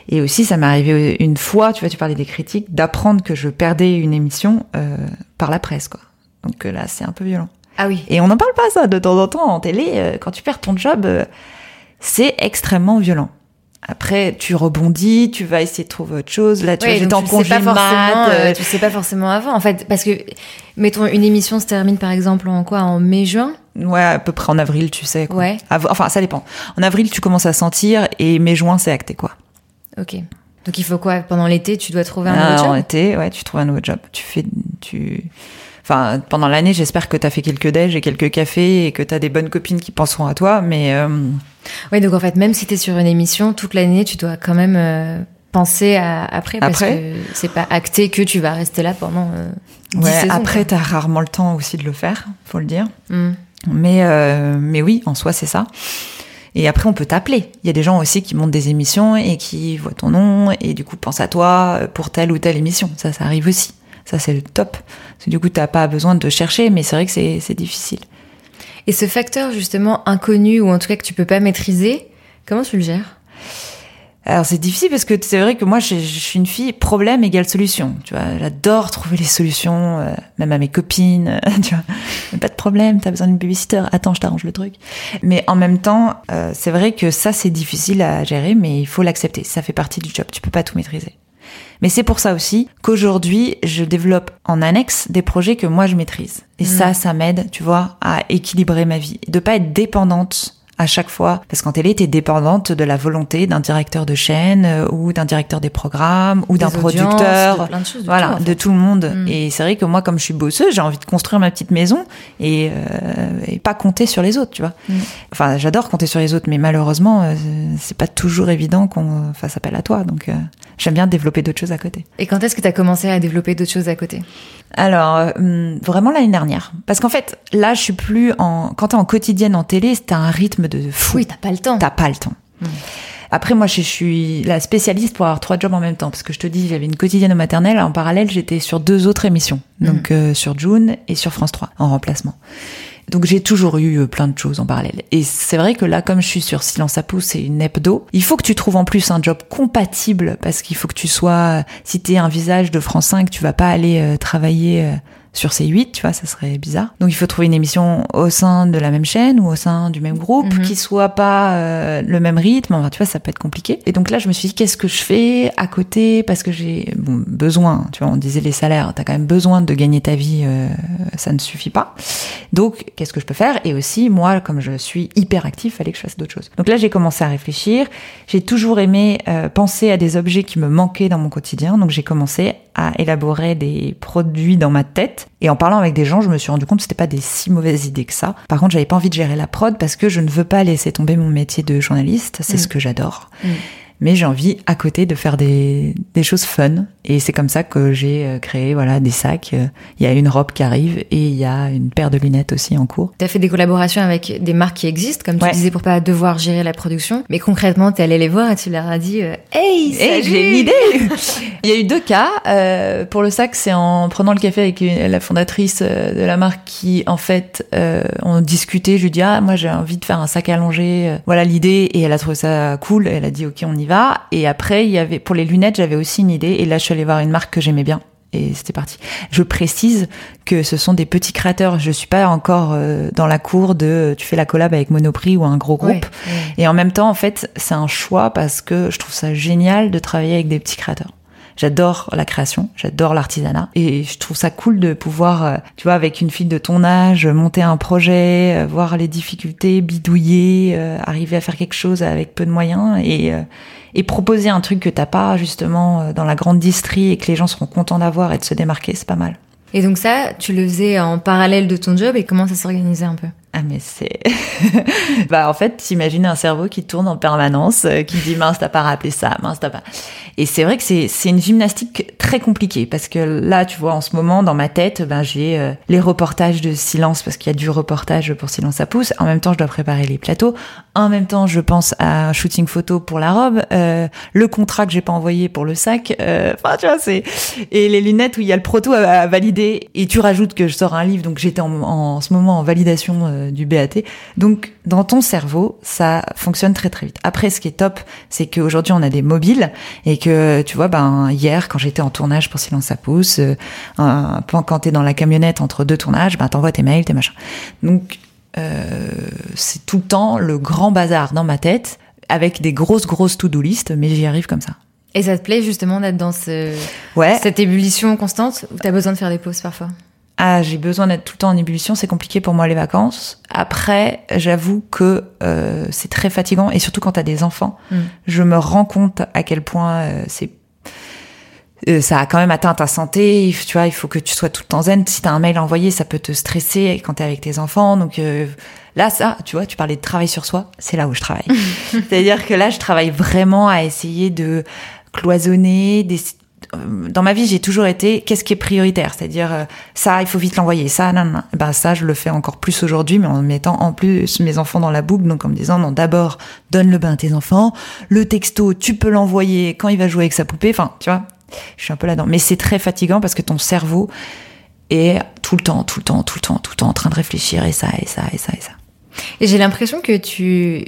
Et aussi, ça m'est arrivé une fois, tu vois, tu parlais des critiques, d'apprendre que je perdais une émission euh, par la presse, quoi. Donc euh, là, c'est un peu violent. Ah oui. Et on n'en parle pas ça de temps en temps en télé. euh, quand tu perds ton job, euh, c'est extrêmement violent. Après, tu rebondis, tu vas essayer de trouver autre chose. Là, tu j'étais donc en tu congé pas forcément, euh, euh, tu sais pas forcément avant, en fait, parce que, mettons, une émission se termine par exemple en quoi, en mai-juin? Ouais, à peu près en avril, tu sais. Quoi. Ouais. Enfin, ça dépend. En avril, tu commences à sentir et mai-juin, c'est acté, quoi. Ok. Donc il faut quoi? Pendant l'été, tu dois trouver un Ah, nouveau en job? été, ouais, tu trouves un nouveau job. Tu fais, tu, enfin, pendant l'année, j'espère que t'as fait quelques déj et quelques cafés et que t'as des bonnes copines qui penseront à toi, mais euh, Ouais, donc en fait, même si t'es sur une émission, toute l'année, tu dois quand même euh, penser à après, parce Après que c'est pas acté que tu vas rester là pendant euh, 10 ouais, saisons, après, t'as rarement le temps aussi de le faire, faut le dire. Hmm. Mais, euh, mais oui, en soi, c'est ça. Et après, on peut t'appeler. Il y a des gens aussi qui montent des émissions et qui voient ton nom et du coup pensent à toi pour telle ou telle émission. Ça, ça arrive aussi. Ça, c'est le top. Parce que du coup, t'as pas besoin de chercher, mais c'est vrai que c'est c'est difficile. Et ce facteur justement inconnu ou en tout cas que tu peux pas maîtriser, comment tu le gères? Alors c'est difficile parce que c'est vrai que moi je, suis une fille problème égale solution. Tu vois, j'adore trouver les solutions, euh, même à mes copines. <laughs> tu vois, pas de problème, t'as besoin d'une babysitter. Attends, je t'arrange le truc. Mais en même temps, euh, c'est vrai que ça c'est difficile à gérer, mais il faut l'accepter. Ça fait partie du job. Tu peux pas tout maîtriser. Mais c'est pour ça aussi qu'aujourd'hui, je développe en annexe des projets que moi je maîtrise. Et Mm. ça, ça m'aide, tu vois, à équilibrer ma vie. De pas être dépendante à chaque fois. Parce qu'en télé, t'es dépendante de la volonté d'un directeur de chaîne euh, ou d'un directeur des programmes ou d'un producteur. De plein de choses, de voilà, tout, en de tout le monde. Mm. Et c'est vrai que moi, comme je suis bosseuse, j'ai envie de construire ma petite maison et, euh, et pas compter sur les autres, tu vois. Mm. Enfin, j'adore compter sur les autres, mais malheureusement, euh, c'est pas toujours évident qu'on fasse appel à toi. Donc, euh, j'aime bien développer d'autres choses à côté. Et quand est-ce que tu as commencé à développer d'autres choses à côté? Alors, euh, hum, vraiment l'année dernière. Parce qu'en fait, là, je suis plus en. Quand t'es en quotidienne en télé, c'est un rythme de fou. Oui, t'as pas le temps. T'as pas le temps. Mm. Après, moi, je, suis la spécialiste pour avoir trois jobs en même temps. Parce que je te dis, j'avais une quotidienne au maternel. En parallèle, j'étais sur deux autres émissions. Donc, euh, sur June et sur France 3, en remplacement. Donc, j'ai toujours eu euh, plein de choses en parallèle. Et c'est vrai que là, comme je suis sur Silence à pouce et une hebdo, il faut que tu trouves en plus un job compatible. Parce qu'il faut que tu sois. Si t'es un visage de France 5, tu vas pas aller euh, travailler. Sur C8, tu vois, ça serait bizarre. Donc il faut trouver une émission au sein de la même chaîne ou au sein du même groupe Mhm. qui soit pas euh, le même rythme. Enfin, tu vois, ça peut être compliqué. Et donc là, je me suis dit, qu'est-ce que je fais à côté? Parce que j'ai bon, besoin, tu vois, on disait les salaires, t'as quand même besoin de gagner ta vie, euh, ça ne suffit pas. Donc, qu'est-ce que je peux faire? Et aussi, moi, comme je suis hyper active, fallait que je fasse d'autres choses. Donc là, j'ai commencé à réfléchir. J'ai toujours aimé euh, penser à des objets qui me manquaient dans mon quotidien. Donc j'ai commencé à élaborer des produits dans ma tête. Et en parlant avec des gens, je me suis rendu compte que c'était pas des si mauvaises idées que ça. Par contre, j'avais pas envie de gérer la prod parce que je ne veux pas laisser tomber mon métier de journaliste. C'est Mm. ce que j'adore. Mm. Mais j'ai envie à côté de faire des, des choses fun. Et c'est comme ça que j'ai euh, créé voilà des sacs. Il y a une robe qui arrive et il y a une paire de lunettes aussi en cours. T'as fait des collaborations avec des marques qui existent, comme tu Ouais. disais, pour pas devoir gérer la production. Mais concrètement, t'es allé les voir et tu leur as dit euh, Hey, Hey, j'ai une idée <laughs> Il y a eu deux cas. Euh, pour le sac, c'est en prenant le café avec une- la fondatrice euh, de la marque qui, en fait, euh, on discutait. Je lui dis ah moi j'ai envie de faire un sac allongé. Voilà l'idée et elle a trouvé ça cool. Elle a dit ok on y va. Et après il y avait pour les lunettes j'avais aussi une idée et là je suis voir une marque que j'aimais bien. Et c'était parti. Je précise que ce sont des petits créateurs. Je suis pas encore euh, dans la cour de tu fais la collab avec Monoprix ou un gros groupe. Ouais, ouais. Et en même temps, en fait, c'est un choix parce que je trouve ça génial de travailler avec des petits créateurs. J'adore la création, j'adore l'artisanat et je trouve ça cool de pouvoir, euh, tu vois, avec une fille de ton âge, monter un projet, euh, voir les difficultés, bidouiller, arriver à faire quelque chose avec peu de moyens et euh, et proposer un truc que t'as pas justement euh, dans la grande distrie et que les gens seront contents d'avoir et de se démarquer, c'est pas mal. Et donc ça, tu le faisais en parallèle de ton job et comment ça s'organisait un peu? Ah mais c'est... <laughs> bah en fait, t'imagines un cerveau qui tourne en permanence, euh, qui dit mince t'as pas rappelé ça, mince t'as pas... Et c'est vrai que c'est c'est une gymnastique très compliquée parce que là, tu vois, en ce moment, dans ma tête, ben j'ai euh, les reportages de silence parce qu'il y a du reportage pour Silence à pouce. En même temps, je dois préparer les plateaux. En même temps, je pense à un shooting photo pour la robe, euh, le contrat que j'ai pas envoyé pour le sac. euh, Enfin, tu vois, c'est et les lunettes où il y a le proto à, valider. Et tu rajoutes que je sors un livre, donc j'étais en, en ce moment en validation euh, du BAT. Donc, dans ton cerveau, ça fonctionne très très vite. Après, ce qui est top, c'est qu'aujourd'hui on a des mobiles et que tu vois, ben hier quand j'étais en tournage pour Silence à pouce, euh, quand t'es dans la camionnette entre deux tournages, ben t'envoies tes mails, tes machins. Donc euh, c'est tout le temps le grand bazar dans ma tête avec des grosses grosses to-do list, mais j'y arrive comme ça. Et ça te plaît justement d'être dans ce, Ouais. cette ébullition constante ou t'as besoin de faire des pauses parfois? Ah, j'ai besoin d'être tout le temps en ébullition, c'est compliqué pour moi les vacances. Après, j'avoue que euh, c'est très fatigant et surtout quand t'as des enfants, Mm. je me rends compte à quel point euh, c'est euh, ça a quand même atteint ta santé. Tu vois, il faut que tu sois tout le temps zen. Si t'as un mail à envoyer, ça peut te stresser quand t'es avec tes enfants. Donc euh, là, ça, tu vois, tu parlais de travail sur soi, c'est là où je travaille. <laughs> C'est-à-dire que là, je travaille vraiment à essayer de cloisonner dans ma vie, j'ai toujours été qu'est-ce qui est prioritaire, c'est-à-dire euh, ça, il faut vite l'envoyer, ça, non, non. Ben ça, je le fais encore plus aujourd'hui, mais en mettant en plus mes enfants dans la boucle, donc en me disant non, d'abord donne le bain à tes enfants, le texto, tu peux l'envoyer quand il va jouer avec sa poupée, enfin, tu vois, je suis un peu là-dedans, mais c'est très fatigant parce que ton cerveau est tout le temps, tout le temps, tout le temps, tout le temps en train de réfléchir et ça, et ça, et ça, et ça. Et j'ai l'impression que tu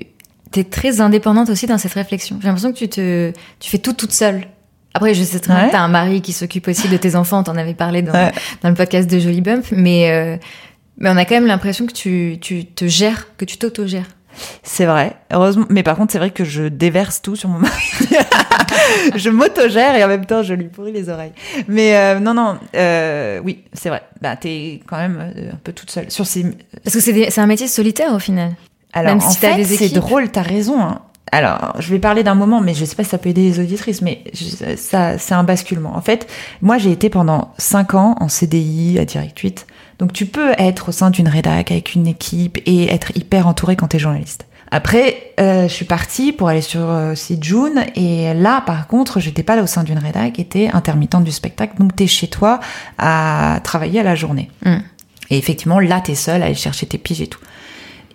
es très indépendante aussi dans cette réflexion. J'ai l'impression que tu te tu fais tout toute seule. Après, je sais très bien Ouais. que t'as un mari qui s'occupe aussi de tes enfants. T'en avais parlé dans, Ouais. dans le podcast de Jolie Bump, mais euh, mais on a quand même l'impression que tu tu te gères, que tu t'auto-gères. C'est vrai, heureusement. Mais par contre, c'est vrai que je déverse tout sur mon mari. <laughs> je m'autogère et en même temps, je lui pourris les oreilles. Mais euh, non, non, euh, oui, c'est vrai. Bah, t'es quand même euh, un peu toute seule. Sur ces... Parce que c'est un métier solitaire au final. Alors, Même en si fait, c'est drôle, t'as raison. hein. Alors, je vais parler d'un moment, mais je sais pas si ça peut aider les auditrices, mais je- ça, c'est un basculement. En fait, moi, j'ai été pendant cinq ans en CDI à Direct 8. Donc, tu peux être au sein d'une rédac avec une équipe et être hyper entouré quand t'es journaliste. Après, euh, je suis partie pour aller sur euh, June et là, par contre, j'étais pas là au sein d'une rédac, j'étais intermittente du spectacle, donc t'es chez toi à travailler à la journée. Mm. Et effectivement, là, t'es seule à aller chercher tes piges et tout.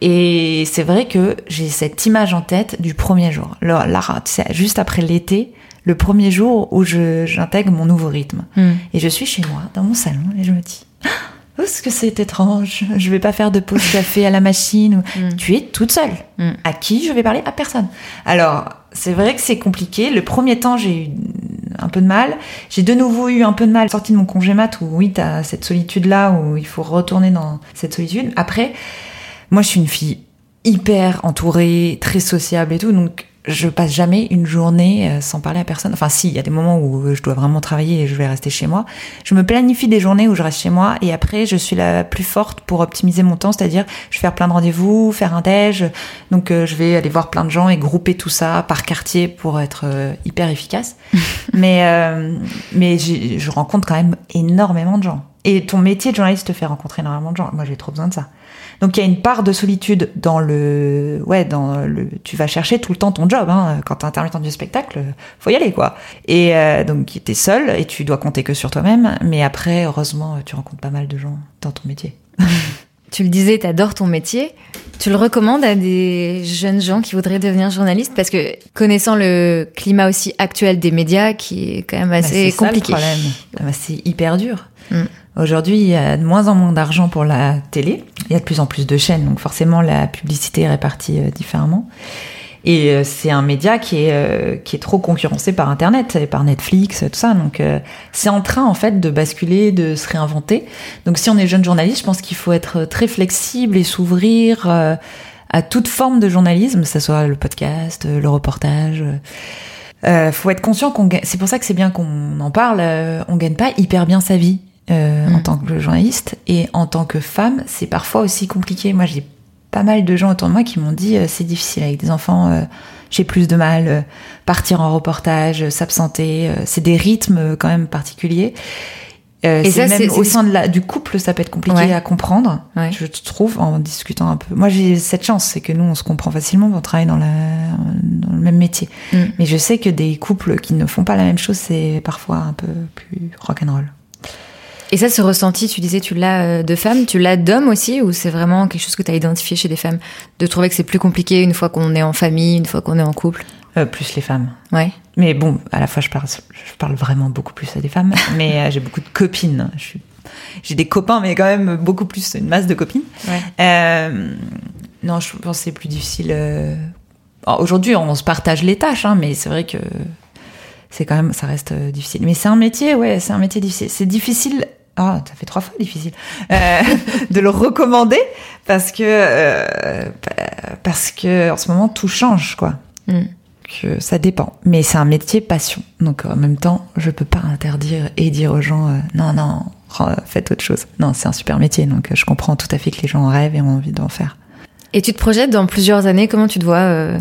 Et c'est vrai que j'ai cette image en tête du premier jour. Là, là, c'est juste après l'été, le premier jour où je- j'intègre mon nouveau rythme. Hmm. Et je suis chez moi, dans mon salon, et je me dis, <gasps> oh, est-ce que c'est étrange Je vais pas faire de pause café à la machine. ou- Mm. Tu es toute seule. Mm. À qui je vais parler? À personne. Alors, c'est vrai que c'est compliqué. Le premier temps, j'ai eu un peu de mal. J'ai de nouveau eu un peu de mal sorti de mon congé mat où oui, t'as cette solitude-là où il faut retourner dans cette solitude. Après, moi, je suis une fille hyper entourée, très sociable et tout, donc je passe jamais une journée euh, sans parler à personne. Enfin, si, il y a des moments où je dois vraiment travailler et je vais rester chez moi. Je me planifie des journées où je reste chez moi et après, je suis la plus forte pour optimiser mon temps, c'est-à-dire je vais faire plein de rendez-vous, faire un déj. Donc, euh, je vais aller voir plein de gens et grouper tout ça par quartier pour être euh, hyper efficace. <laughs> mais euh, mais je rencontre quand même énormément de gens. Et ton métier de journaliste te fait rencontrer énormément de gens. Moi, j'ai trop besoin de ça. Donc il y a une part de solitude dans le, ouais, dans le, tu vas chercher tout le temps ton job. Hein. Quand t'es intermittent du spectacle, faut y aller quoi. Et euh, donc t'es seul et tu dois compter que sur toi-même. Mais après, heureusement, tu rencontres pas mal de gens dans ton métier. <laughs> Tu le disais, t'adores ton métier. Tu le recommandes à des jeunes gens qui voudraient devenir journalistes? Parce que connaissant le climat aussi actuel des médias qui est quand même Bah, assez le compliqué. problème. Bah, c'est hyper dur. Mm. Aujourd'hui, il y a de moins en moins d'argent pour la télé. Il y a de plus en plus de chaînes, donc forcément la publicité est répartie euh, différemment. Et euh, c'est un média qui est euh, qui est trop concurrencé par Internet, et par Netflix, tout ça. Donc euh, c'est en train en fait de basculer, de se réinventer. Donc si on est jeune journaliste, je pense qu'il faut être très flexible et s'ouvrir euh, à toute forme de journalisme, que ce soit le podcast, euh, le reportage. euh, euh, faut être conscient qu'on. C'est pour ça que c'est bien qu'on en parle. euh, on gagne pas hyper bien sa vie euh, en Mm. tant que journaliste et en tant que femme, c'est parfois aussi compliqué. Moi, j'ai pas mal de gens autour de moi qui m'ont dit euh, c'est difficile avec des enfants. euh, j'ai plus de mal. euh, partir en reportage, euh, s'absenter, euh, c'est des rythmes quand même particuliers. Euh, Et ça, même au sein de la, du couple, ça peut être compliqué Ouais. à comprendre. Ouais. Je trouve en discutant un peu. Moi, j'ai cette chance, c'est que nous, on se comprend facilement. On travaille dans, la, dans le même métier. Mm. Mais je sais que des couples qui ne font pas la même chose, c'est parfois un peu plus rock'n'roll. Et ça, ce ressenti, tu disais, tu l'as euh, de femmes, tu l'as d'hommes aussi, ou c'est vraiment quelque chose que tu as identifié chez des femmes De trouver que c'est plus compliqué une fois qu'on est en famille, une fois qu'on est en couple? Euh, plus les femmes. Ouais. Mais bon, à la fois, je parle, je parle vraiment beaucoup plus à des femmes. <laughs> mais euh, j'ai beaucoup de copines. J'ai des copains, mais quand même beaucoup plus, une masse de copines. Ouais. Euh, non, je pense que c'est plus difficile. euh, Aujourd'hui, on se partage les tâches, hein, mais c'est vrai que c'est quand même, ça reste difficile. Mais c'est un métier, ouais, c'est un métier difficile. C'est difficile. Ah, ça fait trois fois difficile euh, <laughs> de le recommander parce que euh, parce que en ce moment tout change, quoi. Mm. Que ça dépend. Mais c'est un métier passion. Donc en même temps, je peux pas interdire et dire aux gens euh, non non re- faites autre chose. Non, c'est un super métier. Donc je comprends tout à fait que les gens en rêvent et ont envie d'en faire. Et tu te projettes dans plusieurs années, comment tu te vois euh,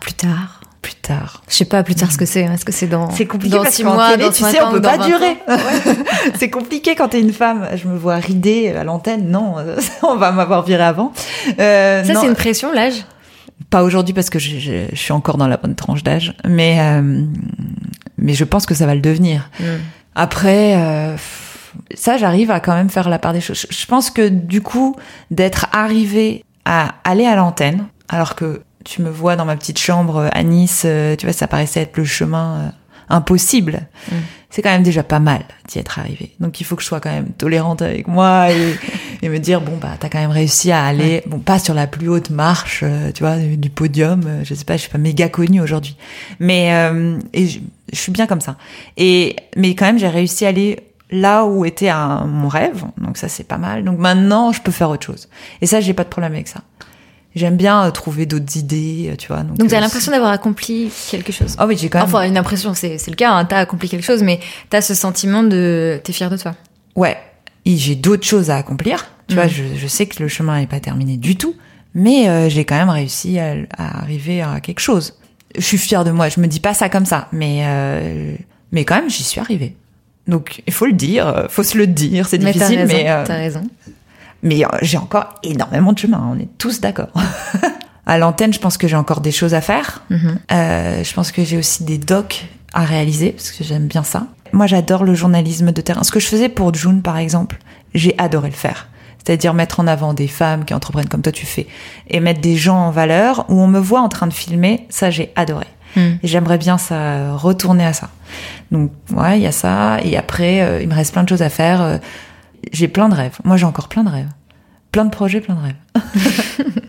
plus tard? Plus tard. Je sais pas plus tard ce que c'est. Est-ce que c'est dans C'est compliqué dans parce six qu'en mois, télé, dans tu sais, on peut pas 20 ans? Durer. <laughs> c'est compliqué quand t'es une femme. Je me vois rider à l'antenne. Non, <laughs> on va m'avoir viré avant. Euh, Ça, c'est une pression, l'âge? Pas aujourd'hui parce que je, je- je suis encore dans la bonne tranche d'âge, mais euh, mais je pense que ça va le devenir. Mm. Après, euh, ça, j'arrive à quand même faire la part des choses. Je- Je pense que du coup, d'être arrivé à aller à l'antenne, alors que tu me vois dans ma petite chambre à Nice, euh, tu vois, ça paraissait être le chemin euh, impossible. Mm. C'est quand même déjà pas mal d'y être arrivé. Donc il faut que je sois quand même tolérante avec moi et, <laughs> et me dire bon bah t'as quand même réussi à aller bon pas sur la plus haute marche, euh, tu vois, du, du podium. euh, je sais pas, je suis pas méga connue aujourd'hui, mais euh, et je, je suis bien comme ça. Et mais quand même j'ai réussi à aller là où était un- mon rêve. Donc ça c'est pas mal. Donc maintenant je peux faire autre chose. Et ça j'ai pas de problème avec ça. J'aime bien euh, trouver d'autres idées, euh, tu vois. Donc, Donc, t'as euh, l'impression d'avoir accompli quelque chose. Ah oui, j'ai quand même. Enfin, une impression, c'est le cas, hein, t'as accompli quelque chose, mais t'as ce sentiment de. T'es fier de toi. Ouais, et j'ai d'autres choses à accomplir. Tu vois, je, je sais que le chemin n'est pas terminé du tout, Mais euh, j'ai quand même réussi à, à, arriver à quelque chose. Je suis fière de moi. Je me dis pas ça comme ça, mais euh, mais quand même, j'y suis arrivée. Donc il faut le dire, faut se le dire. C'est difficile, mais t'as raison. Mais j'ai encore énormément de chemin. On est tous d'accord. <laughs> à l'antenne, je pense que j'ai encore des choses à faire. Mm -hmm. je pense que j'ai aussi des docs à réaliser parce que j'aime bien ça. Moi, j'adore le journalisme de terrain. Ce que je faisais pour June, par exemple, j'ai adoré le faire. C'est-à-dire mettre en avant des femmes qui entreprennent comme toi tu fais et mettre des gens en valeur où on me voit en train de filmer. Ça, j'ai adoré. Mm. Et j'aimerais bien ça retourner à ça. Donc, ouais, il y a ça. Et après, euh, il me reste plein de choses à faire. Euh, j'ai plein de rêves. Moi, j'ai encore plein de rêves. Plein de projets, plein de rêves. <laughs>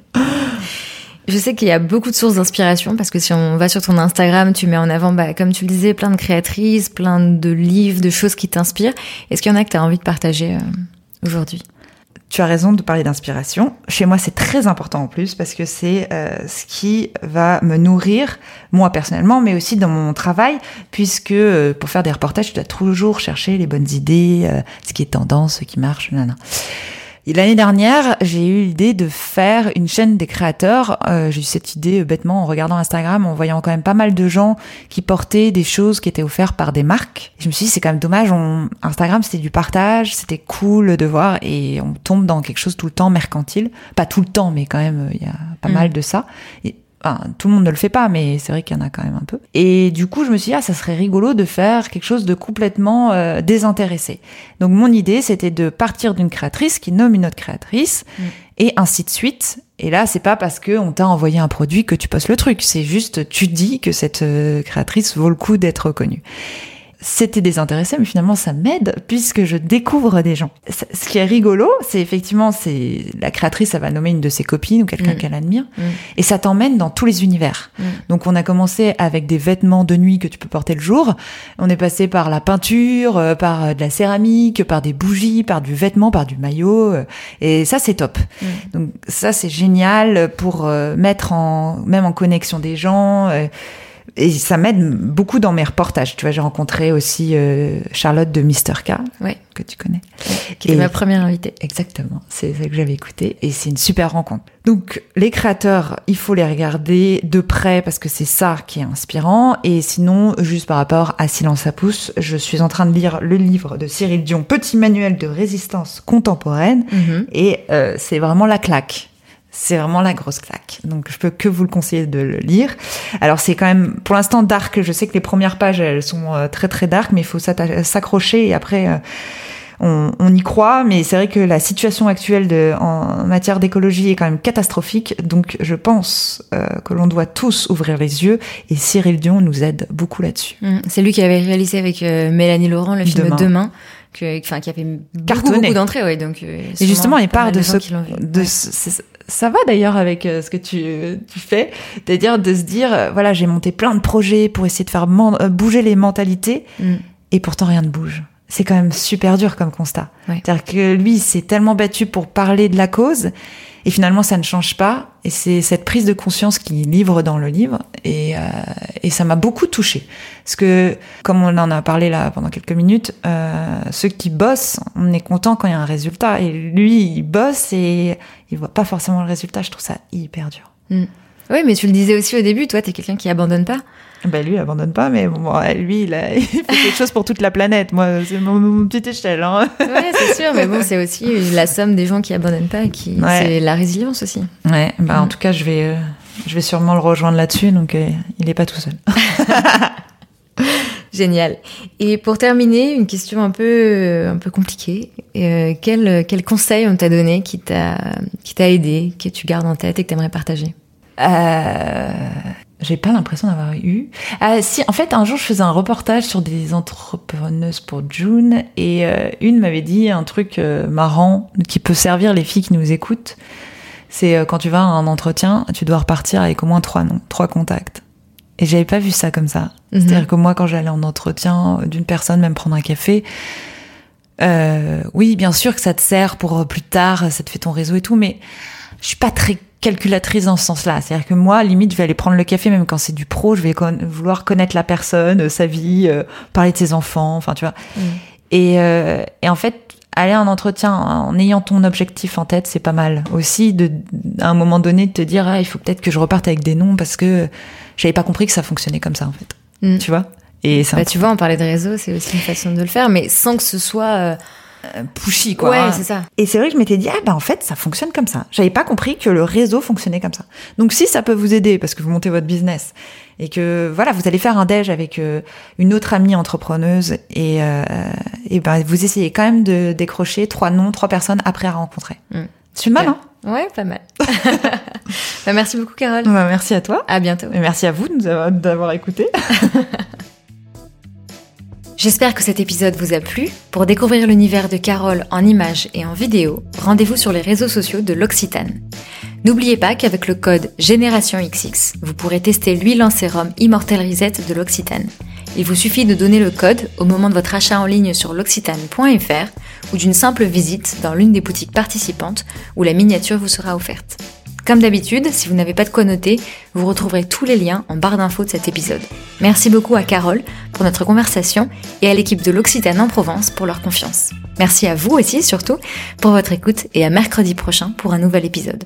Je sais qu'il y a beaucoup de sources d'inspiration parce que si on va sur ton Instagram, tu mets en avant, bah, comme tu le disais, plein de créatrices, plein de livres, de choses qui t'inspirent. Est-ce qu'il y en a que tu as envie de partager euh, aujourd'hui? Tu as raison de parler d'inspiration. Chez moi, c'est très important en plus parce que c'est euh, ce qui va me nourrir, moi personnellement, mais aussi dans mon travail, puisque euh, pour faire des reportages, tu dois toujours chercher les bonnes idées, euh, ce qui est tendance, ce qui marche, nanana. Et l'année dernière, j'ai eu l'idée de faire une chaîne des créateurs. Euh, j'ai eu cette idée euh, bêtement en regardant Instagram, en voyant quand même pas mal de gens qui portaient des choses qui étaient offertes par des marques. je me suis dit, c'est quand même dommage. On... Instagram, c'était du partage, c'était cool de voir, et on tombe dans quelque chose tout le temps mercantile. Pas tout le temps, mais quand même, il y a pas mm. mal de ça. Et Enfin, tout le monde ne le fait pas, mais c'est vrai qu'il y en a quand même un peu. Et du coup, je me suis dit, ah, ça serait rigolo de faire quelque chose de complètement euh, désintéressé. Donc, mon idée, c'était de partir d'une créatrice qui nomme une autre créatrice, mm. et ainsi de suite. Et là, c'est pas parce que on t'a envoyé un produit que tu postes le truc. C'est juste, tu dis que cette euh, créatrice vaut le coup d'être reconnue c'était désintéressé, mais finalement ça m'aide puisque je découvre des gens. Ce qui est rigolo, c'est effectivement, c'est la créatrice, ça va nommer une de ses copines ou quelqu'un mm. qu'elle admire, mm. et ça t'emmène dans tous les univers. Mm. Donc on a commencé avec des vêtements de nuit que tu peux porter le jour, on est passé par la peinture, euh, par euh, de la céramique, par des bougies, par du vêtement, par du maillot, euh, et ça c'est top. Donc ça c'est génial pour mettre en même en connexion des gens et ça m'aide beaucoup dans mes reportages. Tu vois, j'ai rencontré aussi euh, Charlotte de Mister K, que tu connais. qui était ma première invitée. Exactement, c'est ça que j'avais écouté et c'est une super rencontre. Donc les créateurs, il faut les regarder de près parce que c'est ça qui est inspirant. Et sinon, juste par rapport à Silence à pouce, je suis en train de lire le livre de Cyril Dion, Petit manuel de résistance contemporaine, mm-hmm. et euh, c'est vraiment la claque c'est vraiment la grosse claque. Donc je peux que vous le conseiller de le lire. Alors c'est quand même pour l'instant dark. Je sais que les premières pages elles sont euh, très très dark, mais il faut s'accrocher et après euh, on, on, y croit. Mais c'est vrai que la situation actuelle de, en matière d'écologie est quand même catastrophique. Donc je pense euh, que l'on doit tous ouvrir les yeux et Cyril Dion nous aide beaucoup là-dessus. Mmh. C'est lui qui avait réalisé avec Mélanie Laurent le film Demain. Demain que, enfin, qui a fait beaucoup, beaucoup d'entrées, ouais. Donc, et justement, il part de ce, de ce, ça va d'ailleurs avec euh, ce que tu, tu fais, c'est-à-dire de se dire, euh, voilà, j'ai monté plein de projets pour essayer de faire euh, bouger les mentalités, mm. et pourtant rien ne bouge. C'est quand même super dur comme constat. C'est-à-dire que lui, s'est tellement battu pour parler de la cause, et finalement, ça ne change pas. Et c'est cette prise de conscience qui livre dans le livre. Et, euh, ça m'a beaucoup touchée. Parce que, comme on en a parlé là pendant quelques minutes, euh, ceux qui bossent, on est content quand il y a un résultat. Et lui, il bosse et il voit pas forcément le résultat. Je trouve ça hyper dur. Mm. Oui, mais tu le disais aussi au début, toi, tu es quelqu'un qui abandonne pas. Ben lui, il abandonne pas, mais bon, lui, il, a, <laughs> il fait quelque chose pour toute la planète. Moi, c'est mon, mon petit échelle. Hein. Ouais, c'est sûr, mais bon, c'est aussi la somme des gens qui abandonnent pas, qui c'est la résilience aussi. Ouais, bah en mm. tout cas, je vais, euh, je vais sûrement le rejoindre là-dessus, donc euh, il est pas tout seul. <laughs> Génial. Et pour terminer, une question un peu, un peu compliquée. Euh, quel, quel conseil on t'a donné qui t'a, qui t'a aidé, que tu gardes en tête et que tu aimerais partager? Euh, j'ai pas l'impression d'avoir eu. Ah, si, en fait, un jour, je faisais un reportage sur des entrepreneuses pour June et euh, une m'avait dit un truc euh, marrant qui peut servir les filles qui nous écoutent. C'est euh, quand tu vas à un entretien, tu dois repartir avec au moins trois noms, trois contacts. Et j'avais pas vu ça comme ça. Mhm. C'est-à-dire que moi, quand j'allais en entretien d'une personne, même prendre un café, oui, bien sûr que ça te sert pour plus tard, ça te fait ton réseau et tout, mais je suis pas très calculatrice dans ce sens-là. C'est-à-dire que moi, limite, je vais aller prendre le café, même quand c'est du pro, je vais vouloir connaître la personne, euh, sa vie, euh, parler de ses enfants, enfin, tu vois. Mm. Et, euh, et, en fait, aller en entretien en ayant ton objectif en tête, c'est pas mal. Aussi, de, à un moment donné, de te dire, ah, il faut peut-être que je reparte avec des noms parce que j'avais pas compris que ça fonctionnait comme ça, en fait. Mm. Tu vois? Et bah, tu vois, on parlait de réseau, c'est aussi une façon de le faire, mais sans que ce soit, euh, euh, pushy quoi. Ouais, c'est ça. Et c'est vrai que je m'étais dit ah bah en fait ça fonctionne comme ça. J'avais pas compris que le réseau fonctionnait comme ça. Donc si ça peut vous aider parce que vous montez votre business et que voilà vous allez faire un déj avec euh, une autre amie entrepreneuse et euh, et ben vous essayez quand même de décrocher trois noms, trois personnes après à rencontrer. Mm. C'est mal hein Ouais, pas mal. <laughs> bah, merci beaucoup Carole. Bah, merci à toi. À bientôt. Et merci à vous d'avoir écouté. <laughs> J'espère que cet épisode vous a plu. Pour découvrir l'univers de Carole en images et en vidéo, rendez-vous sur les réseaux sociaux de l'Occitane. N'oubliez pas qu'avec le code Génération XX, vous pourrez tester l'huile en sérum Immortel Reset de l'Occitane. Il vous suffit de donner le code au moment de votre achat en ligne sur l'occitane.fr ou d'une simple visite dans l'une des boutiques participantes où la miniature vous sera offerte. Comme d'habitude, si vous n'avez pas de quoi noter, vous retrouverez tous les liens en barre d'infos de cet épisode. Merci beaucoup à Carole pour notre conversation et à l'équipe de l'Occitane en Provence pour leur confiance. Merci à vous aussi surtout pour votre écoute et à mercredi prochain pour un nouvel épisode.